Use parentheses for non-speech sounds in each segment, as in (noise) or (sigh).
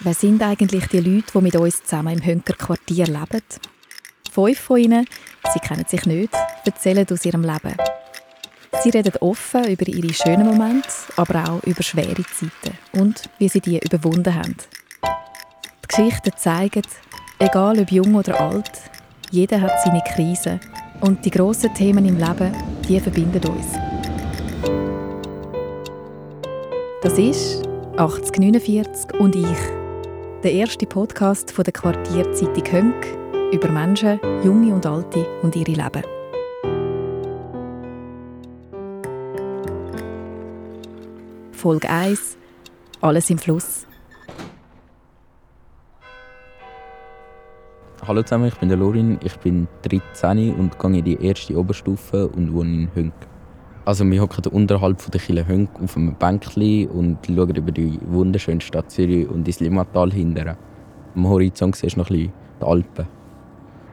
Wer sind eigentlich die Leute, die mit uns zusammen im Hönker-Quartier leben? Fünf von ihnen, sie kennen sich nicht, erzählen aus ihrem Leben. Sie reden offen über ihre schönen Momente, aber auch über schwere Zeiten und wie sie die überwunden haben. Die Geschichten zeigen, egal ob jung oder alt, jeder hat seine Krisen und die grossen Themen im Leben, die verbinden uns. Das ist 8049 und ich, der erste Podcast von der Quartierzeitung Hönk über Menschen, junge und alte und ihre Leben. Folge 1 Alles im Fluss. Hallo zusammen, ich bin der Lorin, ich bin 13 und gehe in die erste Oberstufe und wohne in Hönk. Also wir hocken unterhalb von der Kille Hönk auf einem Bänkchen und schauen über die wunderschöne Stadt Zürich und ins Limmatal hinterher. Am Horizont siehst du noch ein die Alpen.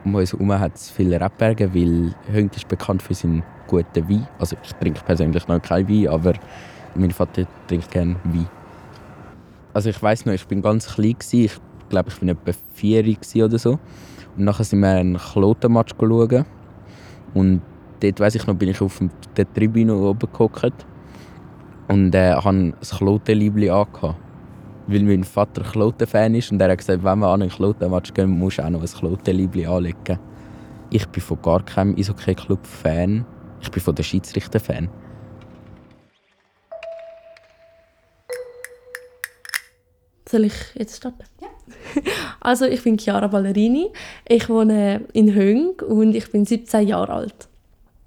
Um uns herum hat es viele Rebberge, weil Hönk ist bekannt für seinen guten Wein. Also ich trinke persönlich noch keinen Wein, aber mein Vater trinkt gerne Wein. Also ich weiß noch, ich bin ganz klein gewesen. Ich glaube, ich bin etwa vier oder so. Und nachher sind wir einen Klotenmatch schauen. Und dort weiss ich noch, bin ich auf der Tribüne oben gehockt und äh, hatte ein Klotenliebli angehabt. Weil mein Vater Kloten-Fan ist und er hat gesagt, wenn wir an einen Klotenmatch gehen, musst du auch noch ein Klotenliebli anlegen. Ich bin von gar keinem Eishockey-Club Fan. Ich bin von der Schiedsrichter Fan. Soll ich jetzt starten? Ja. (laughs) Also ich bin Chiara Ballerini. Ich wohne in Höng und ich bin 17 Jahre alt.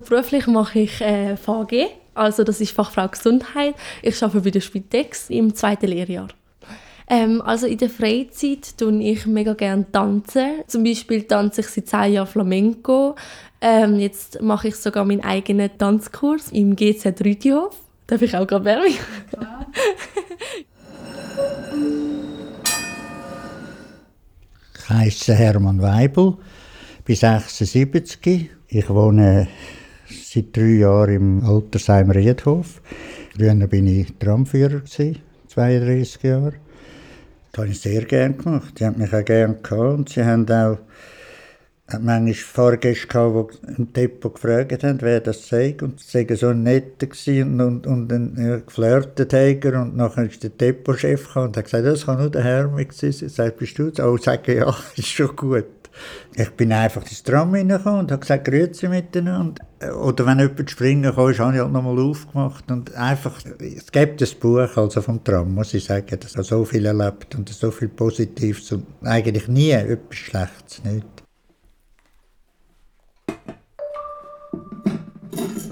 Beruflich mache ich äh, VG, also das ist Fachfrau Gesundheit. Ich arbeite bei der Spitex im zweiten Lehrjahr. Ähm, also in der Freizeit tun ich mega gerne tanzen. Zum Beispiel tanze ich seit 10 Jahren Flamenco. Ähm, jetzt mache ich sogar meinen eigenen Tanzkurs im GZ Rütihof. Darf ich auch gerade Werbung? Ich heiße Hermann Weibel, bin 76. Ich wohne seit drei Jahren im Altersheim Riedhof. Früher war ich Tramführer, 32 Jahre. Das habe ich sehr gerne gemacht. Die haben mich auch gerne gehabt. Und sie haben auch manchmal Fahrgäste gehabt, die im Depot gefragt haben, wer das sei. Und sie waren so nett und, und, und dann ja, geflirtet haben. Und nachher ist der Depotchef und hat gesagt, das kann nur der Herr sein. Ich sagte, bist du das? Oh, sage ja, (laughs) ist schon gut. Ich bin einfach ins Tram reingekommen und habe gesagt, grüezi miteinander. Oder wenn jemand springen kann, habe ich halt nochmal aufgemacht. Und einfach, es gibt ein Buch also vom Tram, muss ich sagen, das hat so viel erlebt und so viel Positives und eigentlich nie etwas Schlechtes, nicht.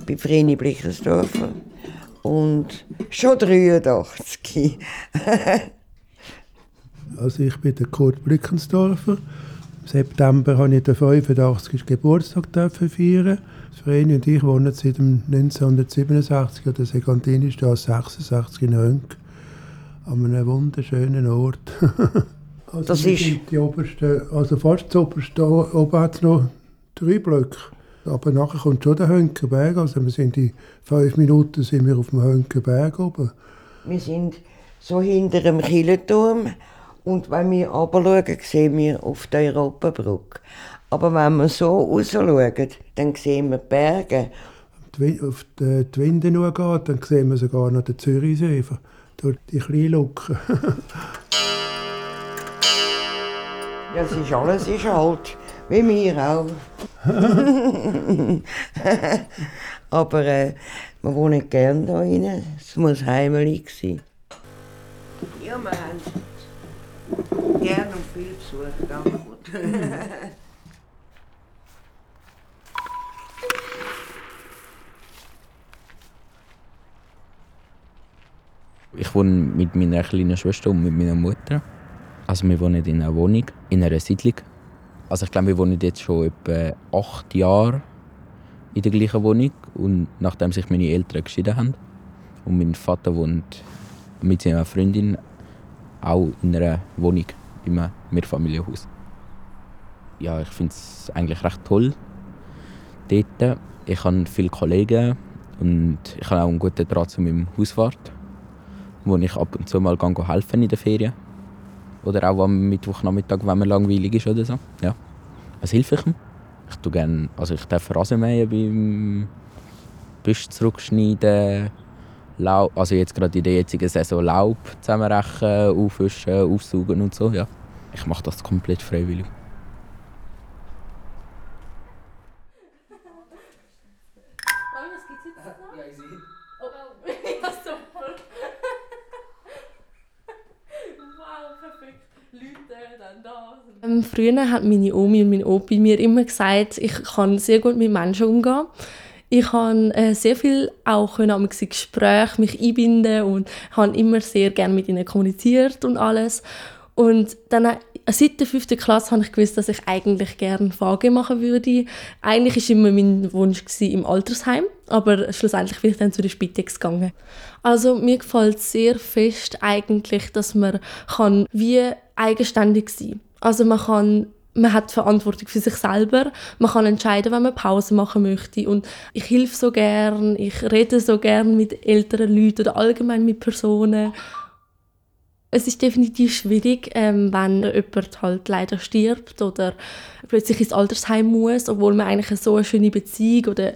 bei Vreni Blichersdorfer und schon 83. (laughs) also ich bin der Kurt Blickensdorfer. Im September habe ich den 85. Geburtstag feiern. Vreni und ich wohnen seit 1967 an der Segantinstraße 66 in Hönk. An einem wunderschönen Ort. (laughs) also das ist... Die oberste, also fast das oberste, oben hat es noch drei Blöcke. Aber nachher kommt schon der Hönkenberg. Also wir sind in fünf Minuten sind wir auf dem Hönkenberg oben. Wir sind so hinter dem Kirchenturm und wenn wir runterschauen, sehen wir auf der Europabrücke. Aber wenn wir so rausschauen, dann sehen wir die Berge. Wenn man auf die, die Winde geht, dann sehen wir sogar noch den Zürichsee durch die kleinen Lücken. (laughs) ja, es ist alles ist alt. Wie wir auch. (laughs) Aber äh, wir wohnen gerne hier rein. Es muss heimelig sein. Ja, wir haben gerne und viel Besuch. Danke. (laughs) Ich wohne mit meiner kleinen Schwester und mit meiner Mutter. Also wir wohnen in einer Wohnung, in einer Siedlung also ich glaube, wir wohnen jetzt schon etwa acht Jahre in der gleichen Wohnung und nachdem sich meine Eltern geschieden haben und mein Vater wohnt mit seiner Freundin auch in einer Wohnung im Mehrfamilienhaus. Ja, ich finde es eigentlich recht toll dort. Ich habe viele Kollegen und ich habe auch einen guten Draht zu meinem Hauswart, wo ich ab und zu mal helfen in den Ferien. Oder auch am Mittwochnachmittag, wenn man langweilig ist oder so. Ja. Was hilft ich ihm? Ich tue gerne, also ich darf Rasen mähen beim Büsch zurückschneiden, Laub, also jetzt gerade in der jetzigen Saison Laub zusammenrechen, aufwischen, aufsaugen und so, ja. Ich mache das komplett freiwillig. Ähm, früher hat meine Omi und mein Opi mir immer gesagt, ich kann sehr gut mit Menschen umgehen. Ich habe äh, sehr viel auch können, Gespräche mich einbinden und habe immer sehr gerne mit ihnen kommuniziert und alles. Und dann äh, seit der fünften Klasse habe ich gewusst, dass ich eigentlich gerne VG machen würde. Eigentlich war immer mein Wunsch gewesen, im Altersheim, aber schlussendlich bin ich dann zu der Spitex gegangen. Also mir gefällt sehr fest eigentlich, dass man kann wie eigenständig sein kann. Also man kann man hat Verantwortung für sich selber. Man kann entscheiden, wenn man Pause machen möchte. Und ich helfe so gern, ich rede so gern mit älteren Leuten oder allgemein mit Personen. Es ist definitiv schwierig, ähm, wenn jemand halt leider stirbt oder plötzlich ins Altersheim muss, obwohl man eigentlich so eine schöne Beziehung oder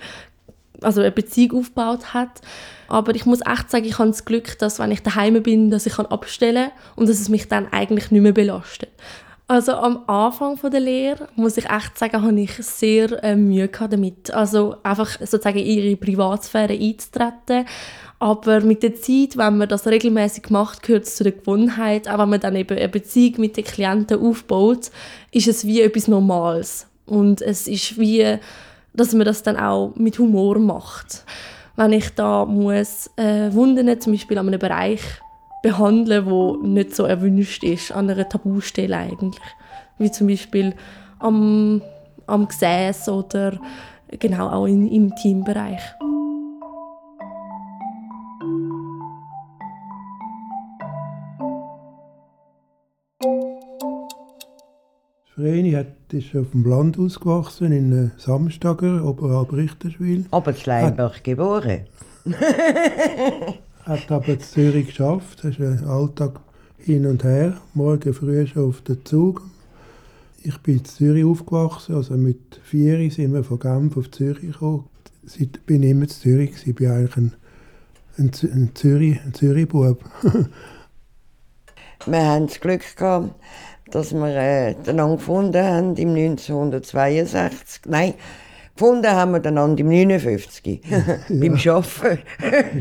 also eine Beziehung aufgebaut hat. Aber ich muss echt sagen, ich habe das Glück, dass wenn ich daheim bin, dass ich abstellen kann und dass es mich dann eigentlich nicht mehr belastet. Also am Anfang der Lehre, muss ich echt sagen, habe ich sehr äh, Mühe damit. Also einfach sozusagen in ihre Privatsphäre einzutreten. Aber mit der Zeit, wenn man das regelmäßig macht, gehört es zu der Gewohnheit. Auch wenn man dann eben eine Beziehung mit den Klienten aufbaut, ist es wie etwas Normales. Und es ist wie, dass man das dann auch mit Humor macht. Wenn ich da muss äh, Wunden zum Beispiel an einem Bereich behandeln, wo nicht so erwünscht ist, an einer Tabustelle eigentlich. Wie zum Beispiel am, am Gesäß oder genau auch in, im Teambereich. Vreni hat, ist auf dem Land ausgewachsen, in Samstager, oberhalb Richterswil. Aber in Schleimbach geboren. (laughs) hat aber in Zürich geschafft. Das ist ein Alltag hin und her. Morgen früh schon auf den Zug. Ich bin in Zürich aufgewachsen, also mit vier sind wir von Genf auf Zürich gekommen. Ich bin immer in Zürich, ich bin eigentlich ein, ein, ein Zürich, ein Zürich-Bub. (laughs) wir haben das Glück gehabt, dass wir äh, den gefunden haben im 1962. Nein, Gefunden haben wir dann an dem 59. ja. (laughs) beim Arbeiten.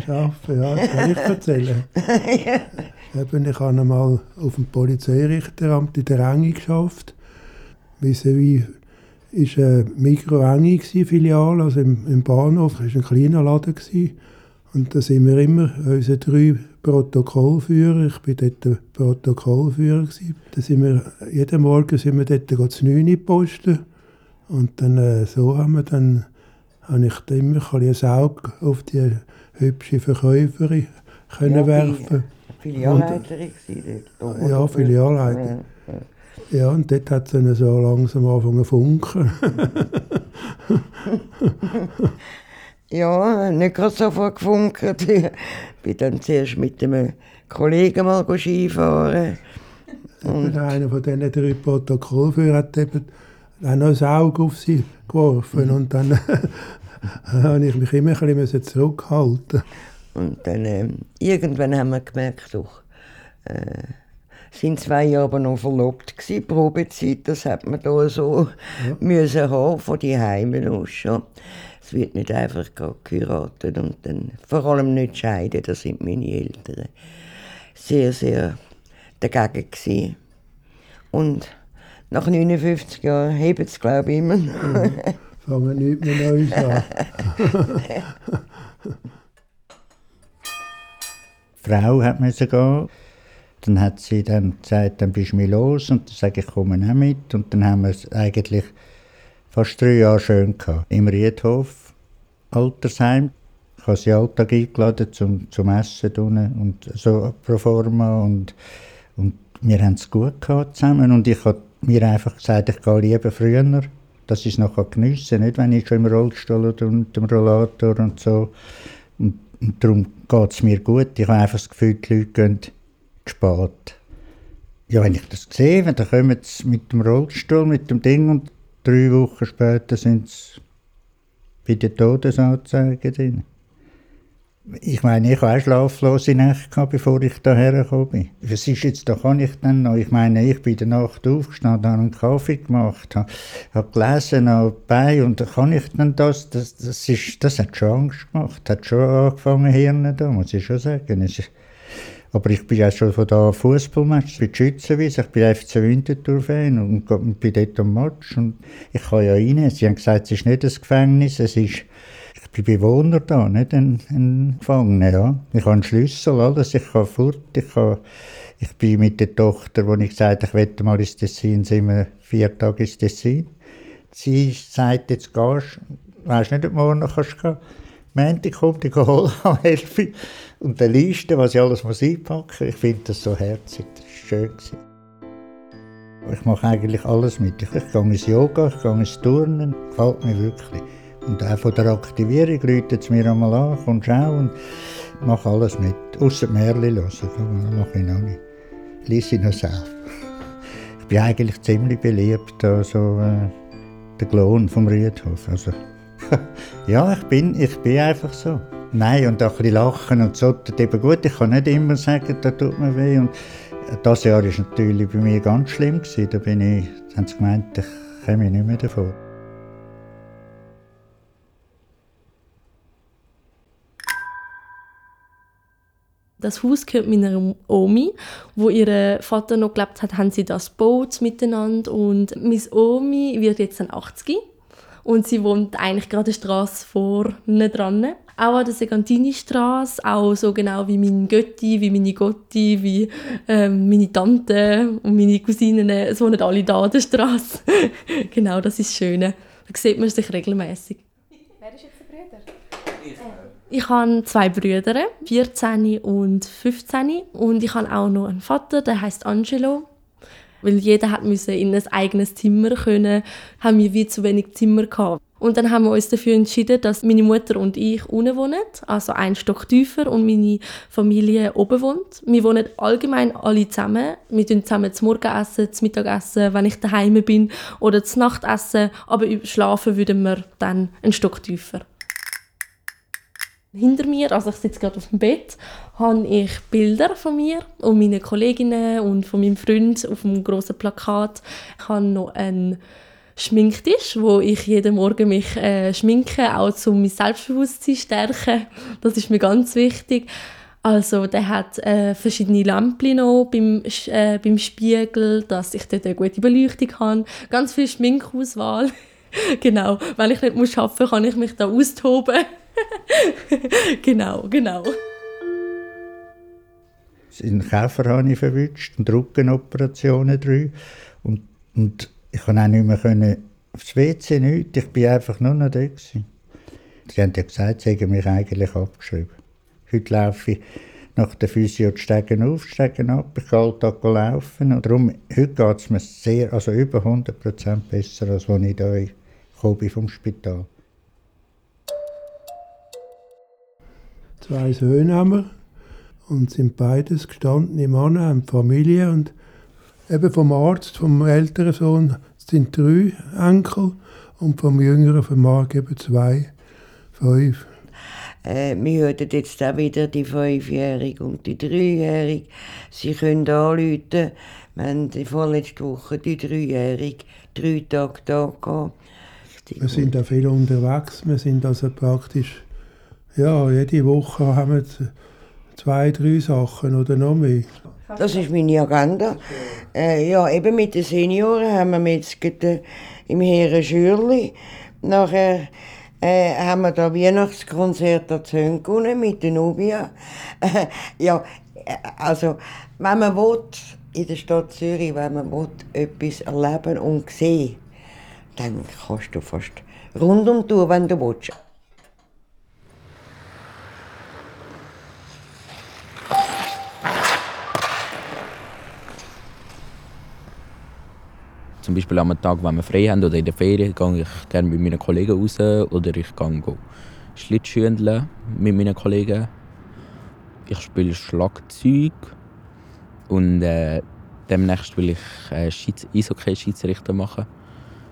Arbeiten, ja, das kann ich erzählen. (laughs) ja. Eben, ich habe einmal auf dem Polizeirichteramt in der Enge geschafft. Vis-à-vis war eine Mikro-Enge Filiale, also im, im Bahnhof. Das war ein kleiner Laden. Gewesen. Und da sind wir immer, unsere drei Protokollführer, ich war dort der Protokollführer. Gewesen. Da sind wir, jeden Morgen sind wir dort zu 9 posten und dann, äh, so haben wir dann, habe ich immer ein, ein Auge auf die hübsche Verkäuferin können ja, werfen. Filialleiterin dort. Ja, Filialleiterin. Ja, ja, und dort hat es dann so langsam angefangen zu funken. (laughs) ja, nicht gerade sofort gefunkt. Ich bin dann zuerst mit einem Kollegen mal Skifahren. Und einer von diesen drei Protokollführern hat eben auch noch ein Auge auf sie geworfen. Und (laughs) dann habe ich mich immer ein bisschen zurückhalten. Und dann äh, irgendwann haben wir gemerkt, doch, äh, sind zwei Jahre aber noch verlobt gewesen, Probezeit, das hat man da so ja. müssen haben, von die Heimen aus schon. Es wird nicht einfach geheiratet und dann vor allem nicht scheiden, das sind meine Eltern sehr, sehr dagegen gewesen. Und nach 59 Jahren heben sie, glaube ich, immer. Mhm. Fangen nicht mehr Neues an. (laughs) Frau hat müssen gehen. Dann hat sie dann gesagt, dann bist du mir los. Und dann sage ich, komme auch mit. Und dann haben wir es eigentlich fast drei Jahre schön gehabt. Im Riedhof, Altersheim. Ich habe sie Alltag eingeladen zum, zum Essen und so pro forma. Und, und wir haben es gut gehabt zusammen. Und ich habe mir einfach gesagt, ich gehe lieber früher, dass ich es noch geniessen kann, nicht wenn ich schon im Rollstuhl oder mit dem Rollator und so. Und, und darum geht es mir gut. Ich habe einfach das Gefühl, die Leute gehen spät. Ja, wenn ich das sehe, dann kommen sie mit dem Rollstuhl, mit dem Ding und drei Wochen später sind sie bei den Todesanzeigen drin. Ich meine, ich habe auch schlaflose Nächte bevor ich hierher gekommen bin. Was ist jetzt, da kann ich dann noch? Ich meine, ich bin in der Nacht aufgestanden, habe einen Kaffee gemacht, habe, habe gelesen, habe bei und kann ich dann das? Das, das, ist, das hat schon Angst gemacht, hat schon angefangen, Hirn da, muss ich schon sagen. Es aber ich bin ja schon von da Fußballmatch, bei Schützenwiese, ich bin FC Winterthur-Fan und, und bin dort am Match und ich kann ja rein. Sie haben gesagt, es ist nicht das Gefängnis, es ist ich bin Bewohner da, nicht ein, ein Gefangener. Ja. Ich habe einen Schlüssel, alles. Ich kann fort. Ich, kann, ich bin mit der Tochter, wo ich gesagt ich wette mal ins Tessin, sind wir vier Tage ins Tessin. Sie sagt, jetzt gehst du, weisst nicht, ob du morgen noch kannst gehen. Montag kommt, ich (laughs) hole am 11 Und die Liste, was ich alles muss einpacken ich finde das so herzig. Das war schön. Ich mache eigentlich alles mit. Ich, gehe ins Yoga, ich gehe ins Turnen. Gefällt mir wirklich. Und auch von der Aktivierung läutet es mir einmal an, komm schau und mache alles mit. Außer Märchen hören, das mache ich noch nicht. Lies ich noch selbst. (laughs) Ich bin eigentlich ziemlich beliebt, also äh, der Klon vom Riedhof. Also, (laughs) ja, ich bin, ich bin einfach so. Nein, und auch ein bisschen lachen und so, eben gut. Ich kann nicht immer sagen, da tut mir weh. Und das Jahr war natürlich bei mir ganz schlimm. Gewesen. Da bin ich, haben sie gemeint, ich komme nicht mehr davon. Das Haus gehört meiner Omi. Wo ihr Vater noch gelebt hat, haben sie das gebaut miteinander. Und meine Omi wird jetzt dann 80 und sie wohnt eigentlich gerade eine Straße vorne dran. Auch an der Segantini-Straße, auch so genau wie mein Götti, wie meine Gotti, wie ähm, meine Tante und meine Cousinen. Es wohnen alle da an der Straße. (laughs) genau, das ist das Schöne. Da sieht man sich regelmäßig. Wer ist jetzt der Bruder? Ich habe zwei Brüder, 14 und 15. Und ich habe auch noch einen Vater, der heißt Angelo. Weil jeder hat müssen in ein eigenes Zimmer können, haben wir wie zu wenig Zimmer gehabt. Und dann haben wir uns dafür entschieden, dass meine Mutter und ich unten wohnen, also ein Stock tiefer und meine Familie oben wohnt. Wir wohnen allgemein alle zusammen. Wir essen zusammen zum Morgenessen, zum Mittagessen, wenn ich daheim bin, oder zum Nachtessen. Aber schlafen würden wir dann ein Stock tiefer hinter mir, also ich sitze gerade auf dem Bett, habe ich Bilder von mir und meinen Kolleginnen und von meinem Freund auf einem grossen Plakat. Ich habe noch einen Schminktisch, wo ich jeden Morgen mich äh, schminke, auch um mein Selbstbewusstsein zu stärken. Das ist mir ganz wichtig. Also der hat äh, verschiedene Lampen noch beim, äh, beim Spiegel, dass ich dort eine gute Beleuchtung habe. Ganz viel Schminkauswahl. (laughs) (laughs) genau, wenn ich nicht muss arbeiten muss, kann ich mich da austoben. (laughs) genau, genau. In Käfer habe ich verwünscht und Rückenoperationen drei. Und, und ich konnte auch nicht mehr können, aufs WC nicht. Ich war einfach nur noch da. Gewesen. Sie haben ja gesagt, sie haben mich eigentlich abgeschrieben. Heute laufe ich nach der Physio die Stegen auf, Stegen ab. Ich kann Alltag laufen. Und darum, heute geht es mir sehr, also über 100% besser, als als ich da bin vom Spital. Zwei Söhne haben wir und sind beides gestandene Männer, haben Familie und eben vom Arzt, vom älteren Sohn sind drei Enkel und vom jüngeren, vom Mark eben zwei, fünf. Äh, wir hören jetzt auch wieder die Fünfjährige und die Dreijährige. Sie können anrufen. Wir haben die vorletzte Woche die Dreijährige drei Tage da gehabt. Wir sind auch viel unterwegs. Wir sind also praktisch ja, jede Woche haben wir zwei, drei Sachen oder noch mehr. Das ist meine Agenda. Äh, ja, eben mit den Senioren haben wir jetzt äh, im Herren Schürli. Nachher äh, haben wir da Weihnachtskonzert an mit der Nubia. (laughs) Äh, ja, also, wenn man will, in der Stadt Zürich, wenn man will, etwas erleben und sehen, dann kannst du fast rundum tun, wenn du willst. Zum Beispiel am Tag, wenn wir frei haben oder in der Ferien, gehe ich gerne mit meinen Kollegen raus oder ich gehe Schlittschuhendeln mit meinen Kollegen. Ich spiele Schlagzeug und äh, demnächst will ich äh, Eishockey-Schiedsrichter machen.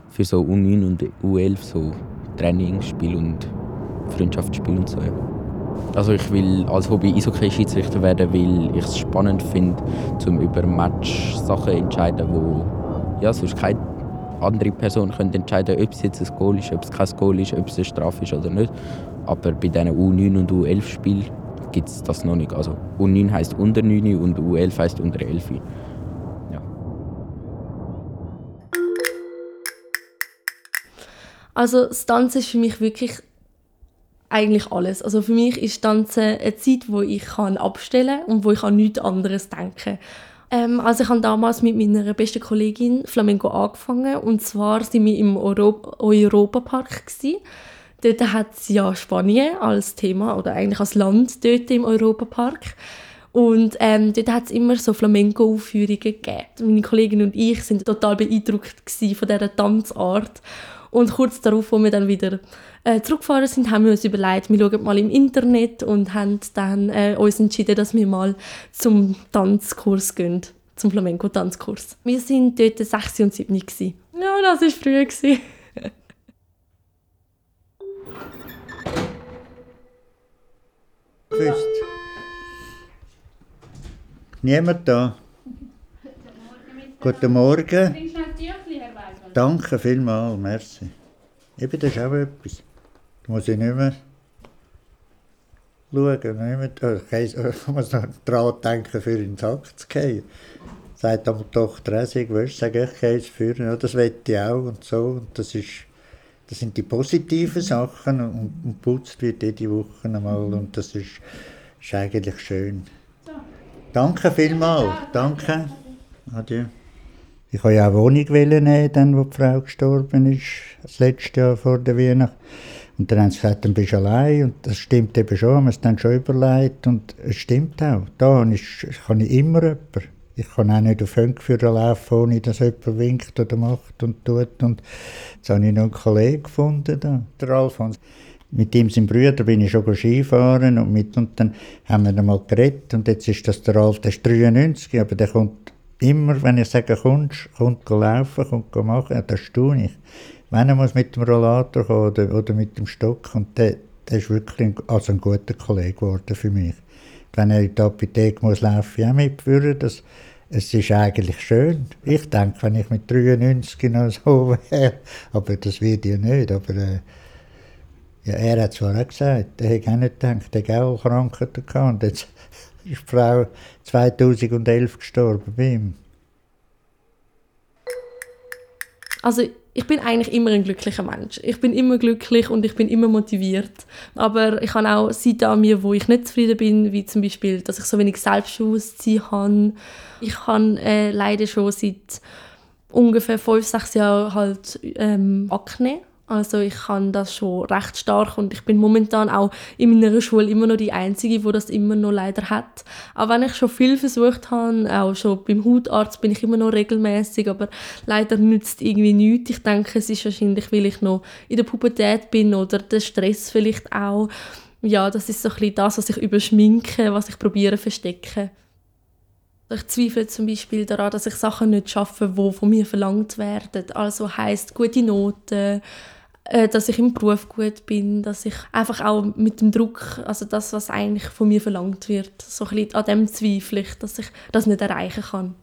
Für so U9 und U11, so Trainingsspiel und Freundschaftsspiel und so. Ja. Also ich will als Hobby Eishockey-Schiedsrichter werden, weil ich es spannend finde, um über Match-Sachen zu entscheiden, wo ja, sonst keine andere Person könnte entscheiden, ob es jetzt ein Goal ist, ob es kein Goal ist, ob es eine Strafe ist oder nicht. Aber bei diesen U9 und U11 Spielen gibt es das noch nicht. Also U9 heisst unter 9 und U11 heisst unter 11. Ja. Also das Tanzen ist für mich wirklich eigentlich alles. Also für mich ist Tanzen eine Zeit, wo ich kann abstellen und wo ich an nichts anderes denken ähm, also ich habe damals mit meiner besten Kollegin Flamenco angefangen und zwar waren wir im Euro Europapark gewesen. Dort hat es ja Spanien als Thema oder eigentlich als Land dort im Europapark. Und ähm, dort hat es immer so Flamenco-Aufführungen gegeben. Meine Kollegin und ich sind total beeindruckt von dieser Tanzart. Und kurz darauf, wo wir dann wieder äh, zurückgefahren sind, haben wir uns überlegt, wir schauen mal im Internet und haben dann äh, uns entschieden, dass wir mal zum Tanzkurs gehen, zum Flamenco-Tanzkurs. Wir waren dort 6 und 7 gewesen. Ja, das war früh. Gewesen. Niemand da? Guten Morgen. Danke vielmals, merci. Eben, das ist auch etwas. Da muss ich nicht mehr schauen, nicht mehr, ich muss noch daran denken, für in den Sack zu gehen. Sagt aber die Tochter auch, ich will sagen, ich gehe es führen, ja, das will ich auch und so. Und das, ist, das sind die positiven Sachen und, und putzt wird jede Woche einmal und das ist, ist eigentlich schön. Danke vielmals, danke. Adieu. Ich wollte ja auch Wohnung nehmen, dann, wo die Frau gestorben ist, das letzte Jahr vor der Weihnacht. Und dann haben sie gesagt, dann bist du allein. Und das stimmt eben schon, haben wir es dann schon überlegt. Und es stimmt auch. Da kann ich immer jemanden. Ich kann auch nicht auf Hönkführer laufen, ohne dass jemand winkt oder macht und tut. Und jetzt habe ich noch einen Kollegen gefunden, da, der Alfons. Mit ihm, seinem Bruder, bin ich schon Skifahren und, mit, und dann haben wir dann mal geredet. Und jetzt ist das der Alf, der ist 93, aber der kommt immer, wenn ich sage, kommst, kommt laufen, kommt machen, das staune ich. Wenn er muss mit dem Rollator kommen oder, oder mit dem Stock, und der, der ist wirklich ein, also ein guter Kollege geworden für mich. Wenn er in die Apotheke muss laufen, ich auch mitführen, das, es ist eigentlich schön. Ich denke, wenn ich mit 93 noch so (laughs) wäre, aber das wird ja nicht, aber äh, ja, er hat zwar auch gesagt, er hätte auch nicht gedacht, er hat auch Krankheiten gehabt und jetzt ist die Frau 2011 gestorben bei ihm. Also ich bin eigentlich immer ein glücklicher Mensch. Ich bin immer glücklich und ich bin immer motiviert. Aber ich habe auch Seiten an mir, wo ich nicht zufrieden bin, wie zum Beispiel, dass ich so wenig Selbstbewusstsein habe. Ich habe äh, leider schon seit ungefähr fünf, sechs Jahren halt ähm, Akne. Also ich kann das schon recht stark und ich bin momentan auch in meiner Schule immer noch die Einzige, die das immer noch leider hat. Auch wenn ich schon viel versucht habe, auch schon beim Hautarzt bin ich immer noch regelmäßig, aber leider nützt irgendwie nichts. Ich denke, es ist wahrscheinlich, weil ich noch in der Pubertät bin oder der Stress vielleicht auch. Ja, das ist so ein bisschen das, was ich überschminke, was ich probiere verstecken. Ich zweifle zum Beispiel daran, dass ich Sachen nicht schaffe, die von mir verlangt werden. Also heißt gute Noten, dass ich im Beruf gut bin, dass ich einfach auch mit dem Druck, also das, was eigentlich von mir verlangt wird, so ein bisschen an dem zweifle ich, dass ich das nicht erreichen kann.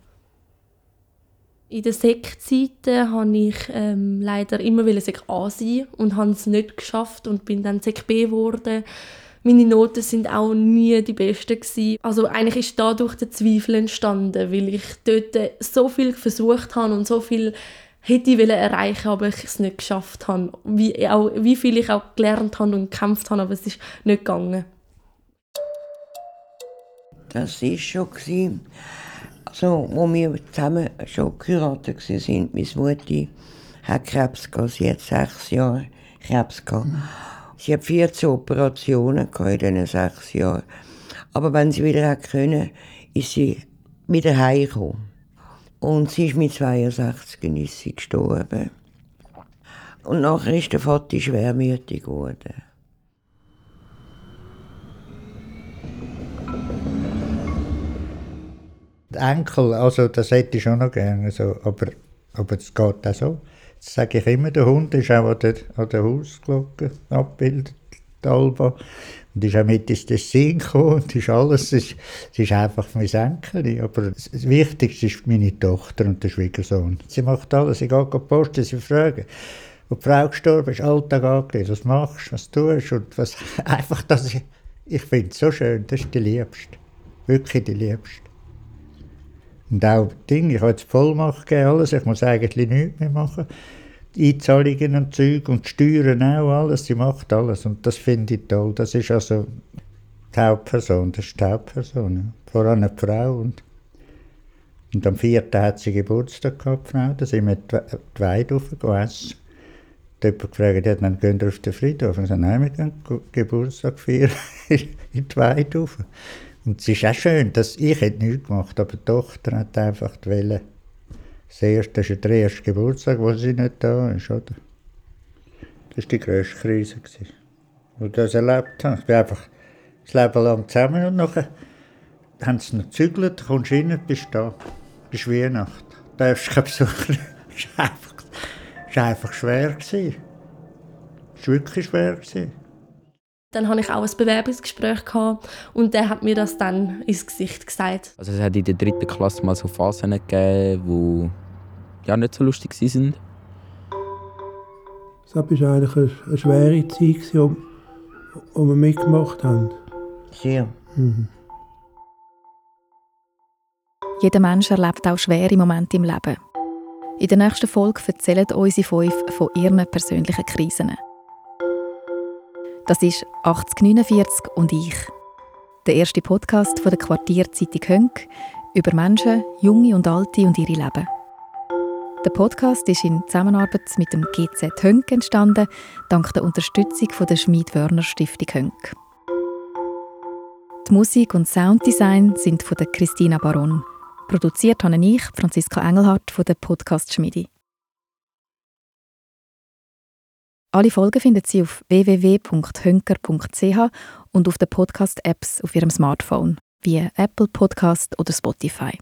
In der Sektzeiten habe ich ähm, leider immer Sek A sein und habe es nicht geschafft und bin dann Sek B geworden. Meine Noten sind auch nie die besten gewesen. Also eigentlich ist dadurch der Zweifel entstanden, weil ich dort so viel versucht habe und so viel hätte ich erreichen aber ich es nicht geschafft habe. Wie, auch, wie viel ich auch gelernt habe und gekämpft habe, aber es ist nicht gegangen. Das war schon. Also, wo wir zusammen schon geheiratet waren, meine Mutter hat Krebs gehabt. Sie hat sechs Jahre Krebs gehabt. Sie hat 14 Operationen in diesen sechs Jahren. Aber wenn sie wieder können, ist sie wieder heimgekommen. Und sie ist mit 62 ist gestorben. Und nachher ist der Vater schwermütig geworden. Die Enkel, also das hätte ich schon noch gerne, so, aber, aber es geht auch so. Das sage ich immer, der Hund ist auch an der, an der Hausglocke abgebildet, Alba. Und ist auch mit ins Tessin gekommen und ist alles, es ist, einfach mein Enkel. Aber das Wichtigste ist meine Tochter und der Schwiegersohn. Sie macht alles, sie geht posten, sie fragen. Wo die Frau gestorben ist, Alltag angelegt, was machst du, was tust und was, (laughs) einfach das, ich, ich finde es so schön, das ist die Liebste. Wirklich die Liebste. Und auch Ding, ich habe jetzt Vollmacht gegeben, alles, ich muss eigentlich nichts mehr machen. Einzahlungen und Zeug und Steuern auch, alles, sie macht alles und das finde ich toll. Das ist also die Hauptperson, das ist die Hauptperson. Ja. Vor allem eine Frau und, und am 4. hat sie Geburtstag gehabt, die Frau, da sind wir die Weide essen. Da hat jemand gefragt, ja, dann gehen wir auf den Friedhof. Und ich sagte, nein, wir gehen Geburtstag feiern (laughs) in die Weide. Und es ist auch schön, dass ich hätte nichts gemacht aber die Tochter hat einfach die Welle. Das, erste, das ist der erste Geburtstag, wo sie nicht da ist, oder? Das war die grösste Krise, die ich das erlebt habe. Ich bin einfach das Leben lang zusammen und nachher haben sie noch gezügelt, kommst rein, bist da. Bis Weihnachten. Da darfst keinen Besuch Das war einfach, das war einfach schwer. Es war wirklich schwer. Dann hatte ich auch ein Bewerbungsgespräch gehabt und der hat mir das dann ins Gesicht gesagt. Also es hat in der dritten Klasse mal so Phasen gegeben, die ja, nicht so lustig waren. Es war eigentlich eine, eine schwere Zeit, die wir mitgemacht haben. Sehr. Mhm. Jeder Mensch erlebt auch schwere Momente im Leben. In der nächsten Folge erzählen unsere fünf von ihren persönlichen Krisen. Das ist 8049 und ich. Der erste Podcast von der Quartierzeitung Hönk über Menschen, junge und alte und ihre Leben. Der Podcast ist in Zusammenarbeit mit dem GZ Hönk entstanden, dank der Unterstützung von der Schmied-Wörner Stiftung Hönk. Die Musik und Sounddesign sind von der Christina Baron. Produziert habe ich, Franziska Engelhardt von der Podcast Schmiede. Alle Folgen finden Sie auf www.hönker.ch und auf den Podcast-Apps auf Ihrem Smartphone, wie Apple Podcast oder Spotify.